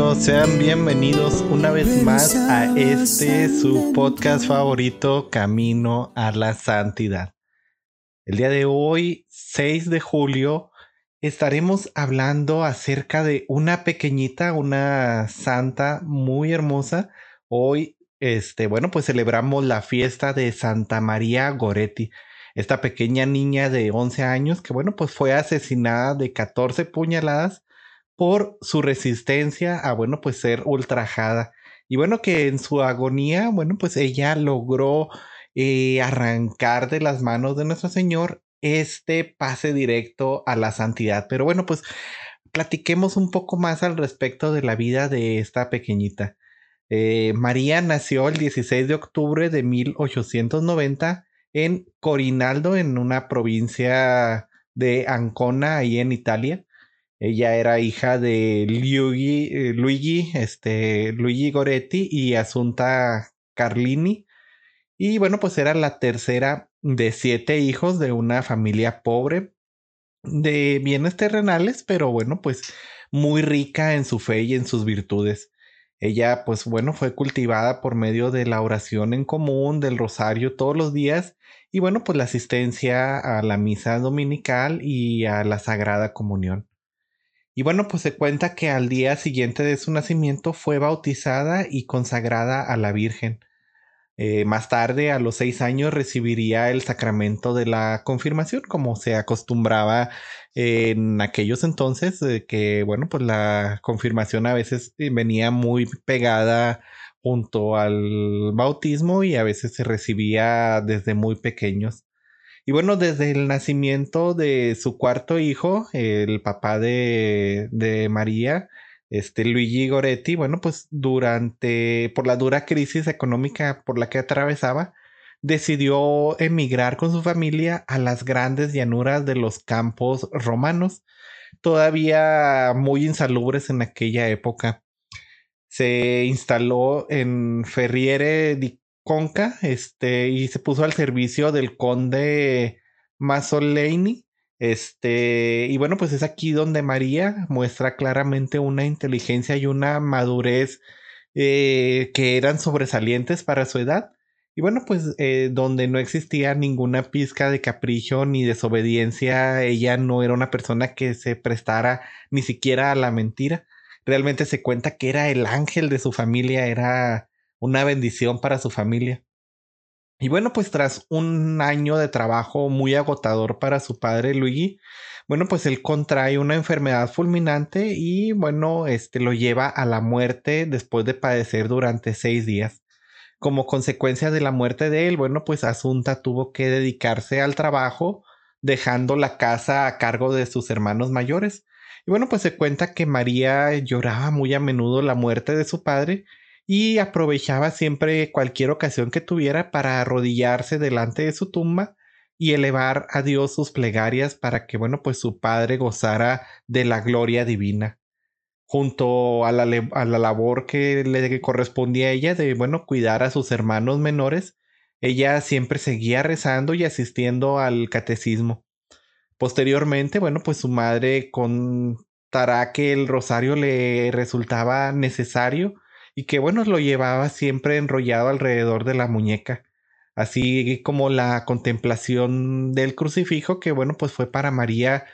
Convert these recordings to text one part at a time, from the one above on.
Sean bienvenidos una vez más a este su podcast favorito, Camino a la Santidad. El día de hoy, 6 de julio, estaremos hablando acerca de una pequeñita, una santa muy hermosa. Hoy, este, bueno, pues celebramos la fiesta de Santa María Goretti, esta pequeña niña de 11 años que, bueno, pues fue asesinada de 14 puñaladas por su resistencia a, bueno, pues ser ultrajada. Y bueno, que en su agonía, bueno, pues ella logró eh, arrancar de las manos de nuestro Señor este pase directo a la santidad. Pero bueno, pues platiquemos un poco más al respecto de la vida de esta pequeñita. Eh, María nació el 16 de octubre de 1890 en Corinaldo, en una provincia de Ancona, ahí en Italia. Ella era hija de Luigi, eh, Luigi, este, Luigi Goretti y Asunta Carlini. Y bueno, pues era la tercera de siete hijos de una familia pobre, de bienes terrenales, pero bueno, pues muy rica en su fe y en sus virtudes. Ella, pues bueno, fue cultivada por medio de la oración en común, del rosario todos los días y bueno, pues la asistencia a la misa dominical y a la Sagrada Comunión. Y bueno, pues se cuenta que al día siguiente de su nacimiento fue bautizada y consagrada a la Virgen. Eh, más tarde, a los seis años, recibiría el sacramento de la confirmación, como se acostumbraba en aquellos entonces, que bueno, pues la confirmación a veces eh, venía muy pegada junto al bautismo y a veces se recibía desde muy pequeños. Y bueno, desde el nacimiento de su cuarto hijo, el papá de, de María, este Luigi Goretti, bueno, pues durante, por la dura crisis económica por la que atravesaba, decidió emigrar con su familia a las grandes llanuras de los campos romanos, todavía muy insalubres en aquella época. Se instaló en Ferriere di Conca, este, y se puso al servicio del conde Masolini. Este, y bueno, pues es aquí donde María muestra claramente una inteligencia y una madurez eh, que eran sobresalientes para su edad. Y bueno, pues eh, donde no existía ninguna pizca de capricho ni desobediencia, ella no era una persona que se prestara ni siquiera a la mentira. Realmente se cuenta que era el ángel de su familia, era una bendición para su familia. Y bueno, pues tras un año de trabajo muy agotador para su padre Luigi, bueno, pues él contrae una enfermedad fulminante y bueno, este lo lleva a la muerte después de padecer durante seis días. Como consecuencia de la muerte de él, bueno, pues Asunta tuvo que dedicarse al trabajo, dejando la casa a cargo de sus hermanos mayores. Y bueno, pues se cuenta que María lloraba muy a menudo la muerte de su padre y aprovechaba siempre cualquier ocasión que tuviera para arrodillarse delante de su tumba y elevar a Dios sus plegarias para que, bueno, pues su padre gozara de la gloria divina, junto a la, a la labor que le correspondía a ella de, bueno, cuidar a sus hermanos menores, ella siempre seguía rezando y asistiendo al catecismo. Posteriormente, bueno, pues su madre contará que el rosario le resultaba necesario y que bueno, lo llevaba siempre enrollado alrededor de la muñeca, así como la contemplación del crucifijo, que bueno, pues fue para María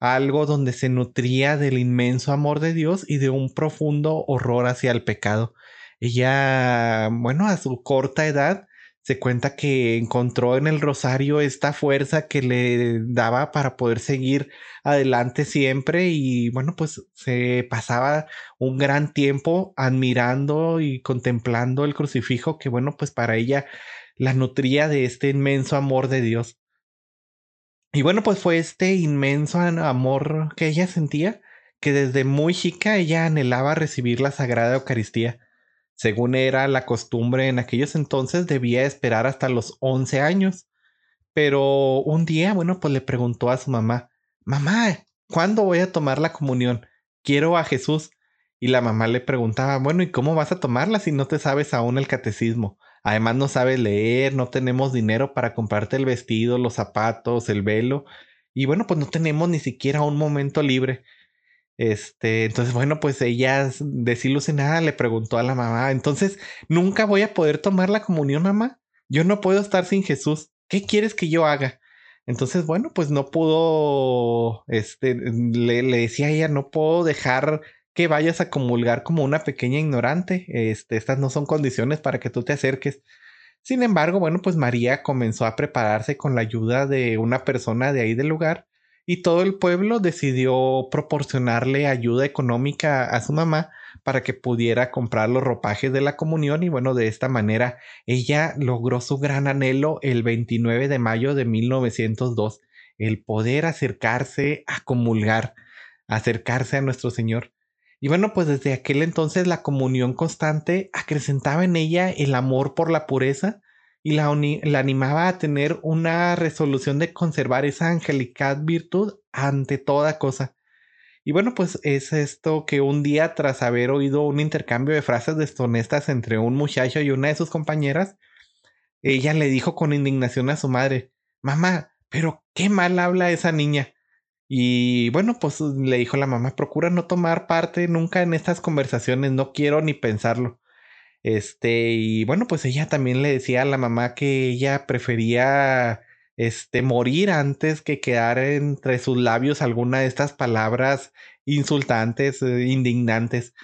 algo donde se nutría del inmenso amor de Dios y de un profundo horror hacia el pecado. Ella, bueno, a su corta edad, se cuenta que encontró en el rosario esta fuerza que le daba para poder seguir adelante siempre y bueno, pues se pasaba un gran tiempo admirando y contemplando el crucifijo que bueno, pues para ella la nutría de este inmenso amor de Dios. Y bueno, pues fue este inmenso amor que ella sentía que desde muy chica ella anhelaba recibir la Sagrada Eucaristía Según era la costumbre en aquellos entonces, debía esperar hasta los 11 años. Pero un día, bueno, pues le preguntó a su mamá, mamá, ¿cuándo voy a tomar la comunión? Quiero a Jesús. Y la mamá le preguntaba, bueno, ¿y cómo vas a tomarla si no te sabes aún el catecismo? Además no sabes leer, no tenemos dinero para comprarte el vestido, los zapatos, el velo. Y bueno, pues no tenemos ni siquiera un momento libre. Este, entonces, bueno, pues ella desilusionada le preguntó a la mamá, entonces, ¿nunca voy a poder tomar la comunión, mamá? Yo no puedo estar sin Jesús. ¿Qué quieres que yo haga? Entonces, bueno, pues no pudo, este, le, le decía a ella, no puedo dejar que vayas a comulgar como una pequeña ignorante. Este, estas no son condiciones para que tú te acerques. Sin embargo, bueno, pues María comenzó a prepararse con la ayuda de una persona de ahí del lugar y todo el pueblo decidió proporcionarle ayuda económica a su mamá para que pudiera comprar los ropajes de la comunión y bueno, de esta manera ella logró su gran anhelo el 29 de mayo de 1902, el poder acercarse a comulgar, acercarse a nuestro Señor. Y bueno, pues desde aquel entonces la comunión constante acrecentaba en ella el amor por la pureza y la, animaba a tener una resolución de conservar esa angelical virtud ante toda cosa. Y bueno, pues es esto que un día tras haber oído un intercambio de frases deshonestas entre un muchacho y una de sus compañeras, ella le dijo con indignación a su madre, Mamá, pero qué mal habla esa niña. Y bueno, pues le dijo la mamá, procura no tomar parte nunca en estas conversaciones, no quiero ni pensarlo. Este, y bueno, pues ella también le decía a la mamá que ella prefería este, morir antes que quedar entre sus labios alguna de estas palabras insultantes, eh, indignantes.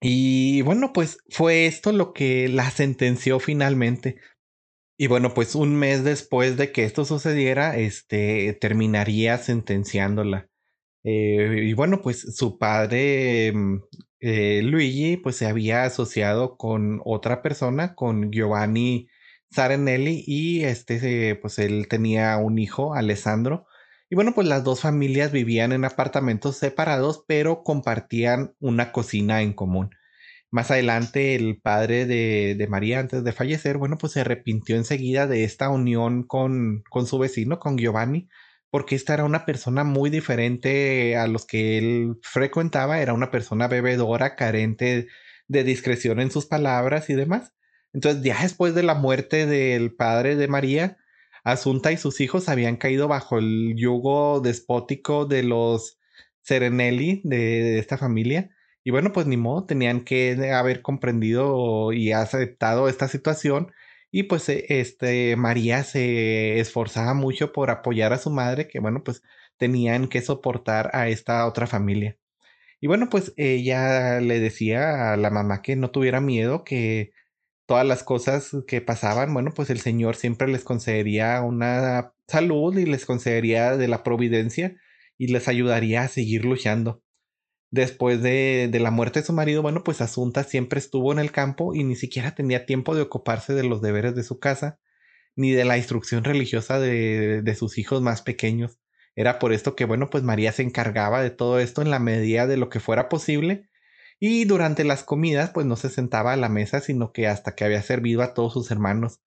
Y bueno, pues fue esto lo que la sentenció finalmente. Y bueno, pues un mes después de que esto sucediera, este, terminaría sentenciándola. Eh, y bueno, pues su padre, mm, eh, Luigi, pues se había asociado con otra persona, con Giovanni Sarenelli, y este, pues él tenía un hijo, Alessandro. Y bueno, pues las dos familias vivían en apartamentos separados, pero compartían una cocina en común. Más adelante, el padre de, de, María, antes de fallecer, bueno, pues se arrepintió enseguida de esta unión con, con su vecino, con Giovanni, porque esta era una persona muy diferente a los que él frecuentaba, era una persona bebedora, carente de discreción en sus palabras y demás. Entonces, ya después de la muerte del padre de María, Asunta y sus hijos habían caído bajo el yugo despótico de los Serenelli de, esta familia. Y bueno, pues ni modo, tenían que haber comprendido y aceptado esta situación y pues e, este, María se esforzaba mucho por apoyar a su madre, que bueno, pues tenían que soportar a esta otra familia. Y bueno, pues ella le decía a la mamá que no tuviera miedo, que todas las cosas que pasaban, bueno, pues el Señor siempre les concedería una salud y les concedería de la providencia y les ayudaría a seguir luchando. Después de, la muerte de su marido, bueno, pues Asunta siempre estuvo en el campo y ni siquiera tenía tiempo de ocuparse de los deberes de su casa, ni de la instrucción religiosa de, de sus hijos más pequeños. Era por esto que, bueno, pues María se encargaba de todo esto en la medida de lo que fuera posible. Y durante las comidas, pues no se sentaba a la mesa, sino que hasta que había servido a todos sus hermanos.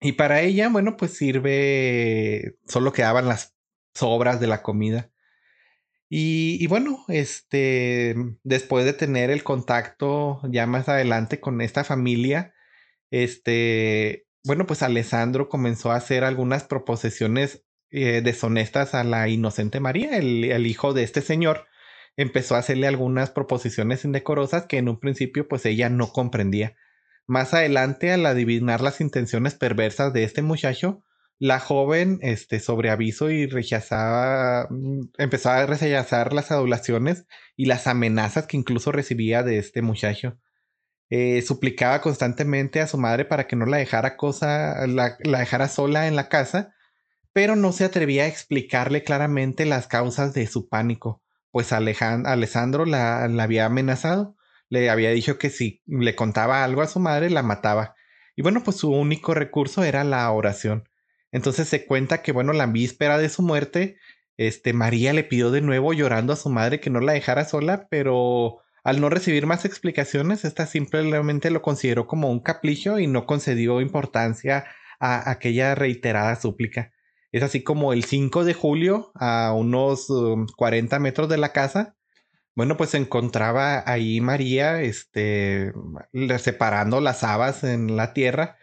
Y para ella, bueno, pues sirve, solo quedaban las sobras de la comida. Y, bueno, este, después de tener el contacto ya más adelante con esta familia, este, bueno, pues Alessandro comenzó a hacer algunas proposiciones eh, deshonestas a la inocente María, el, el, hijo de este señor. Empezó a hacerle algunas proposiciones indecorosas que en un principio pues ella no comprendía. Más adelante, al adivinar las intenciones perversas de este muchacho, la joven, este, sobre aviso y rechazaba, mm, empezó a rechazar las adulaciones y las amenazas que incluso recibía de este muchacho. Eh, suplicaba constantemente a su madre para que no la dejara cosa, la, dejara sola en la casa, pero no se atrevía a explicarle claramente las causas de su pánico, pues Alejandro la, la había amenazado, le había dicho que si le contaba algo a su madre la mataba. Y bueno, pues su único recurso era la oración. Entonces se cuenta que, bueno, la víspera de su muerte, este, María le pidió de nuevo llorando a su madre que no la dejara sola, pero Al no recibir más explicaciones, esta simplemente lo consideró como un capricho y no concedió importancia a aquella reiterada súplica. Es así como el 5 de julio, a unos 40 um, metros de la casa, bueno, pues se encontraba ahí María, este, separando las habas en la tierra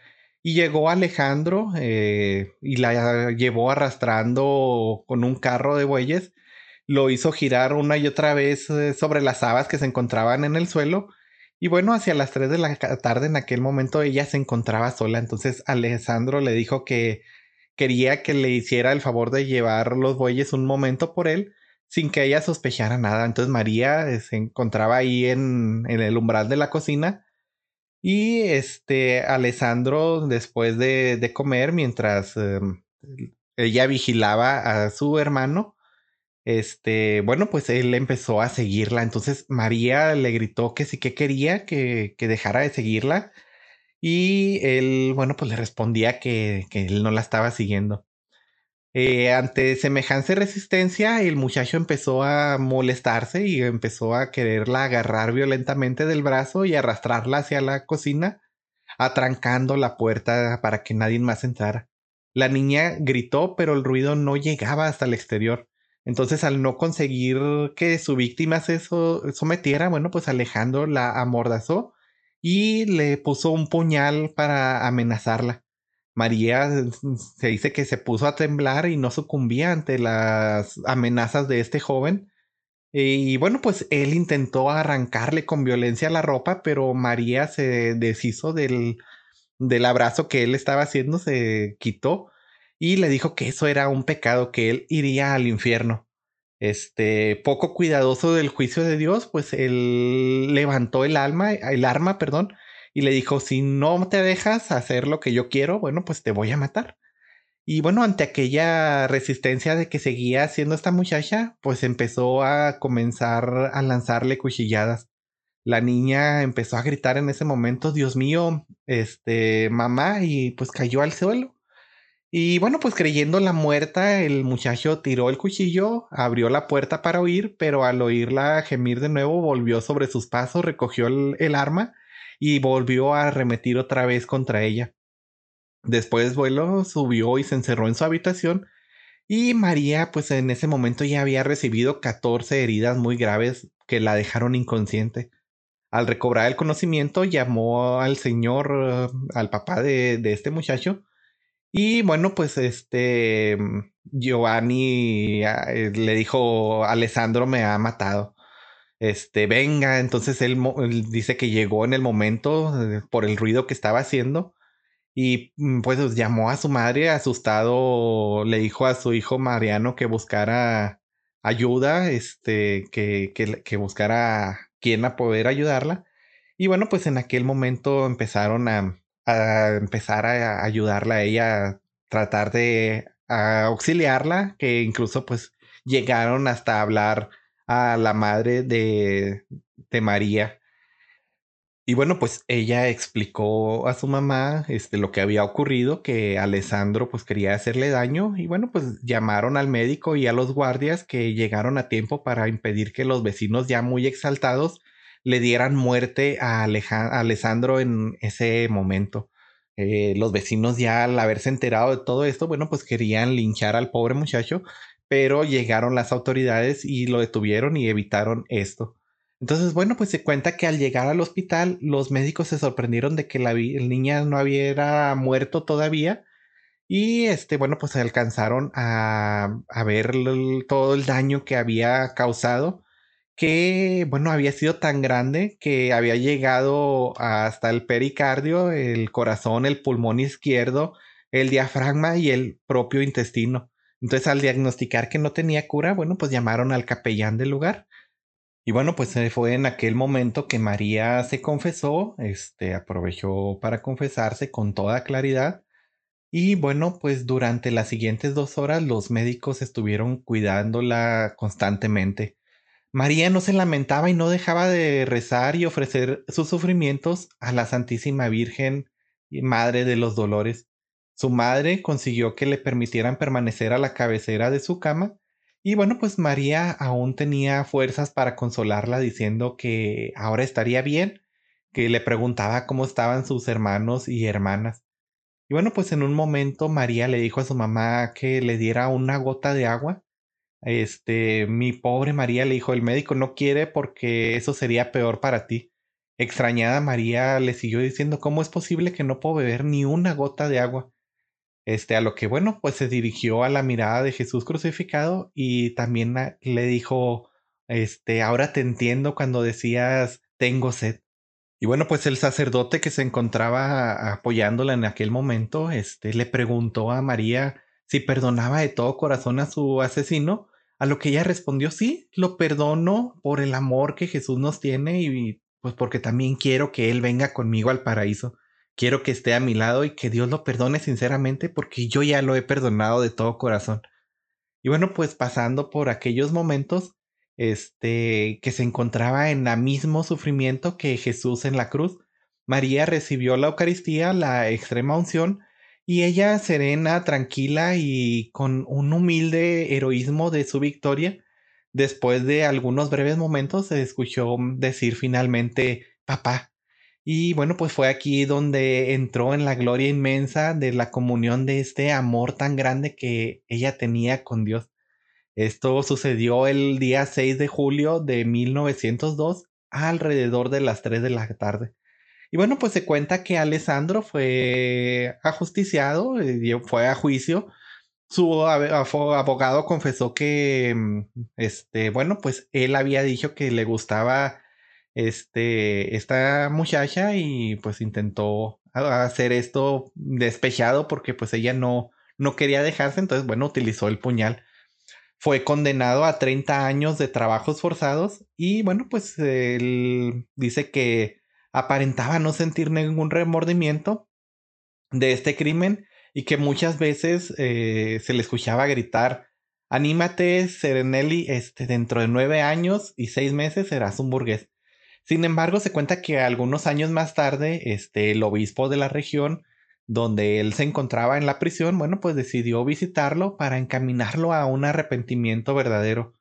y llegó Alejandro eh, y la llevó arrastrando con un carro de bueyes. Lo hizo girar una y otra vez eh, sobre las habas que se encontraban en el suelo. Y bueno, hacia las 3 de la tarde en aquel momento ella se encontraba sola. Entonces Alejandro le dijo que quería que le hiciera el favor de llevar los bueyes un momento por él sin que ella sospechara nada. Entonces María eh, se encontraba ahí en, en el umbral de la cocina y este, Alessandro, después de, comer, mientras em, ella vigilaba a su hermano, este, bueno, pues él empezó a seguirla. Entonces María le gritó que sí que quería que, que dejara de seguirla. Y él, bueno, pues le respondía que, que él no la estaba siguiendo. Eh, ante semejante resistencia, el muchacho empezó a molestarse y empezó a quererla agarrar violentamente del brazo y arrastrarla hacia la cocina, atrancando la puerta para que nadie más entrara. La niña gritó, pero el ruido no llegaba hasta el exterior. Entonces, al no conseguir que su víctima se sometiera, bueno, pues Alejandro la amordazó y le puso un puñal para amenazarla. María se dice que se puso a temblar y no sucumbía ante las amenazas de este joven. Y bueno, pues él intentó arrancarle con violencia la ropa, pero María se deshizo del, del abrazo que él estaba haciendo, se quitó y le dijo que eso era un pecado, que él iría al infierno. Este, poco cuidadoso del juicio de Dios, pues él levantó el alma, el arma, perdón, y le dijo, si no te dejas hacer lo que yo quiero, bueno, pues te voy a matar. Y bueno, ante aquella resistencia de que seguía haciendo esta muchacha, pues empezó a comenzar a lanzarle cuchilladas. La niña empezó a gritar en ese momento, Dios mío, este, mamá, y pues cayó al suelo. Y bueno, pues creyendo la muerta, el muchacho tiró el cuchillo, abrió la puerta para huir, pero al oírla gemir de nuevo, volvió sobre sus pasos, recogió el, el arma y volvió a arremetir otra vez contra ella. Después vuelo subió y se encerró en su habitación y María pues en ese momento ya había recibido 14 heridas muy graves que la dejaron inconsciente. Al recobrar el conocimiento llamó al señor, eh, al papá de, de este muchacho y bueno pues este Giovanni eh, le dijo Alessandro me ha matado este, venga, entonces él, dice que llegó en el momento eh, por el ruido que estaba haciendo y mm, pues llamó a su madre asustado, le dijo a su hijo Mariano que buscara ayuda, este, que, que, que buscara quien a poder ayudarla. Y bueno, pues en aquel momento empezaron a, a empezar a ayudarla a ella, a tratar de auxiliarla, que incluso pues llegaron hasta hablar a la madre de, de María. Y bueno, pues ella explicó a su mamá este, lo que había ocurrido, que Alessandro pues quería hacerle daño y bueno, pues llamaron al médico y a los guardias que llegaron a tiempo para impedir que los vecinos ya muy exaltados le dieran muerte a, Alessandro en ese momento. Eh, los vecinos ya al haberse enterado de todo esto, bueno, pues querían linchar al pobre muchacho, pero llegaron las autoridades y lo detuvieron y evitaron esto. Entonces, bueno, pues se cuenta que al llegar al hospital, los médicos se sorprendieron de que la, niña no hubiera muerto todavía. Y este, bueno, pues alcanzaron a ver todo el daño que había causado, que, bueno, había sido tan grande que había llegado hasta el pericardio, el corazón, el pulmón izquierdo, el diafragma y el propio intestino. Entonces, al diagnosticar que no tenía cura, bueno, pues llamaron al capellán del lugar. Y bueno, pues fue en aquel momento que María se confesó, este, aprovechó para confesarse con toda claridad. Y bueno, pues durante las siguientes dos horas los médicos estuvieron cuidándola constantemente. María no se lamentaba y no dejaba de rezar y ofrecer sus sufrimientos a la Santísima Virgen y Madre de los Dolores. Su madre consiguió que le permitieran permanecer a la cabecera de su cama Y bueno, pues María aún tenía fuerzas para consolarla diciendo que ahora estaría bien, que le preguntaba cómo estaban sus hermanos y hermanas. Y bueno, pues en un momento María le dijo a su mamá que le diera una gota de agua. Este, mi pobre María le dijo, el médico no quiere porque eso sería peor para ti. Extrañada María le siguió diciendo, ¿cómo es posible que no puedo beber ni una gota de agua? Este, a lo que bueno, pues se dirigió a la mirada de Jesús crucificado y también le dijo, este, ahora te entiendo cuando decías, tengo sed. Y bueno, pues el sacerdote que se encontraba apoyándola en aquel momento, este, le preguntó a María si perdonaba de todo corazón a su asesino, a lo que ella respondió, sí, lo perdono por el amor que Jesús nos tiene y pues porque también quiero que Él venga conmigo al paraíso. Quiero que esté a mi lado y que Dios lo perdone sinceramente porque yo ya lo he perdonado de todo corazón. Y bueno, pues pasando por aquellos momentos, este, que se encontraba en el mismo sufrimiento que Jesús en la cruz. María recibió la Eucaristía, la extrema unción, y ella serena, tranquila y con un humilde heroísmo de su victoria, después de algunos breves momentos se escuchó decir finalmente papá. Y bueno, pues fue aquí donde entró en la gloria inmensa de la comunión de este amor tan grande que ella tenía con Dios. Esto sucedió el día 6 de julio de 1902 alrededor de las 3 de la tarde. Y bueno, pues se cuenta que Alessandro fue ajusticiado, eh, fue a juicio. Su abogado confesó que, mm, este, bueno, pues él había dicho que le gustaba este, esta muchacha y pues intentó hacer esto despejado porque pues ella no, no quería dejarse, entonces bueno, utilizó el puñal fue condenado a 30 años de trabajos forzados y bueno, pues él dice que aparentaba no sentir ningún remordimiento de este crimen y que muchas veces eh, se le escuchaba gritar, anímate, Serenelli, este, dentro de nueve años y seis meses serás un burgués. Sin embargo, se cuenta que algunos años más tarde, este, el obispo de la región donde él se encontraba en la prisión, bueno, pues decidió visitarlo para encaminarlo a un arrepentimiento verdadero.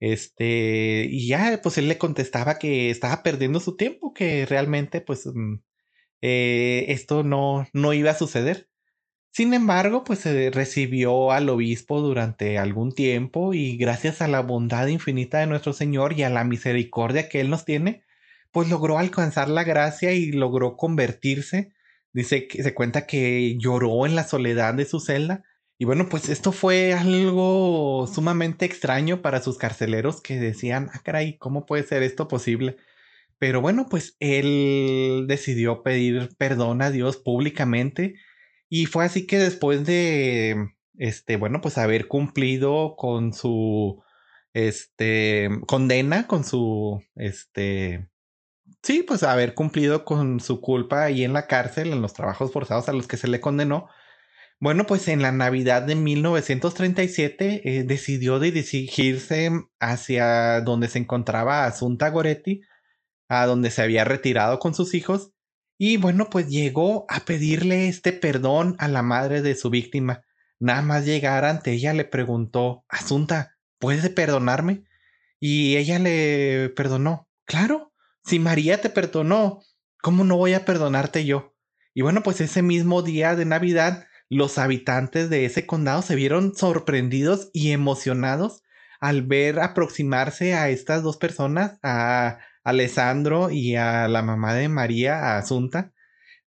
Este, y ya, pues él le contestaba que estaba perdiendo su tiempo, que realmente, pues, mm, eh, esto no, no iba a suceder. Sin embargo, pues se recibió al obispo durante algún tiempo y gracias a la bondad infinita de nuestro Señor y a la misericordia que Él nos tiene, pues logró alcanzar la gracia y logró convertirse Dice que se cuenta que lloró en la soledad de su celda. Y bueno, pues esto fue algo sumamente extraño para sus carceleros que decían, ah, caray, ¿cómo puede ser esto posible? Pero bueno, pues él decidió pedir perdón a Dios públicamente. Y fue así que después de, este, bueno, pues haber cumplido con su, este, condena, con su, este, Sí, pues haber cumplido con su culpa ahí en la cárcel, en los trabajos forzados a los que se le condenó. Bueno, pues en la Navidad de 1937 eh, decidió dirigirse hacia donde se encontraba Asunta Goretti, a donde se había retirado con sus hijos, y bueno, pues llegó a pedirle este perdón a la madre de su víctima. Nada más llegar ante ella le preguntó, Asunta, ¿puedes perdonarme? Y ella le perdonó. Claro, si María te perdonó, ¿cómo no voy a perdonarte yo? Y bueno, pues ese mismo día de Navidad, los habitantes de ese condado se vieron sorprendidos y emocionados al ver aproximarse a estas dos personas, a Alessandro y a la mamá de María, a Asunta,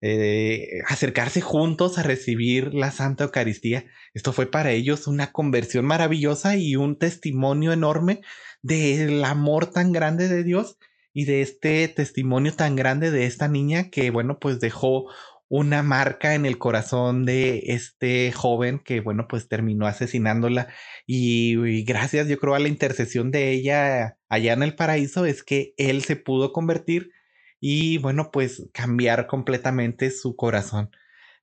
eh, acercarse juntos a recibir la Santa Eucaristía. Esto fue para ellos una conversión maravillosa y un testimonio enorme del amor tan grande de Dios y de este testimonio tan grande de esta niña que, bueno, pues dejó una marca en el corazón de este joven que, bueno, pues terminó asesinándola. Y, gracias, yo creo, a la intercesión de ella allá en el paraíso, es que él se pudo convertir y, bueno, pues cambiar completamente su corazón.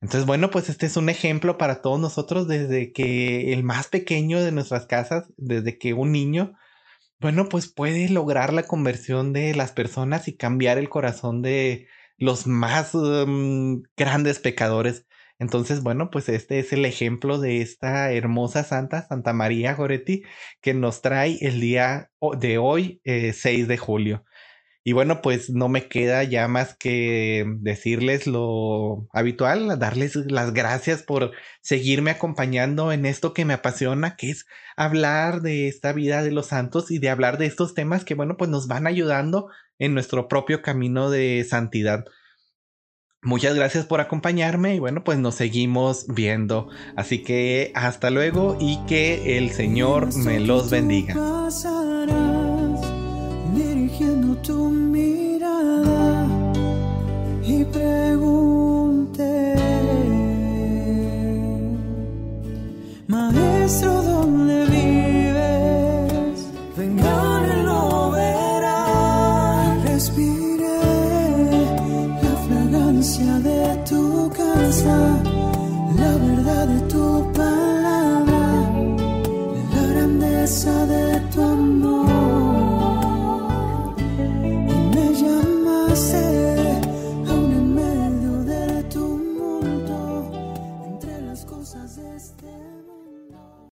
Entonces, bueno, pues este es un ejemplo para todos nosotros desde que el más pequeño de nuestras casas, desde que un niño bueno, pues puede lograr la conversión de las personas y cambiar el corazón de los más mm, grandes pecadores. Entonces, bueno, pues este es el ejemplo de esta hermosa santa, Santa María Goretti, que nos trae el día de hoy, 6 eh, de julio. Y bueno, pues no me queda ya más que decirles lo habitual, darles las gracias por seguirme acompañando en esto que me apasiona, que es hablar de esta vida de los santos y de hablar de estos temas que, bueno, pues nos van ayudando en nuestro propio camino de santidad. Muchas gracias por acompañarme y bueno, pues nos seguimos viendo. Así que hasta luego y que el Señor me los bendiga. to me.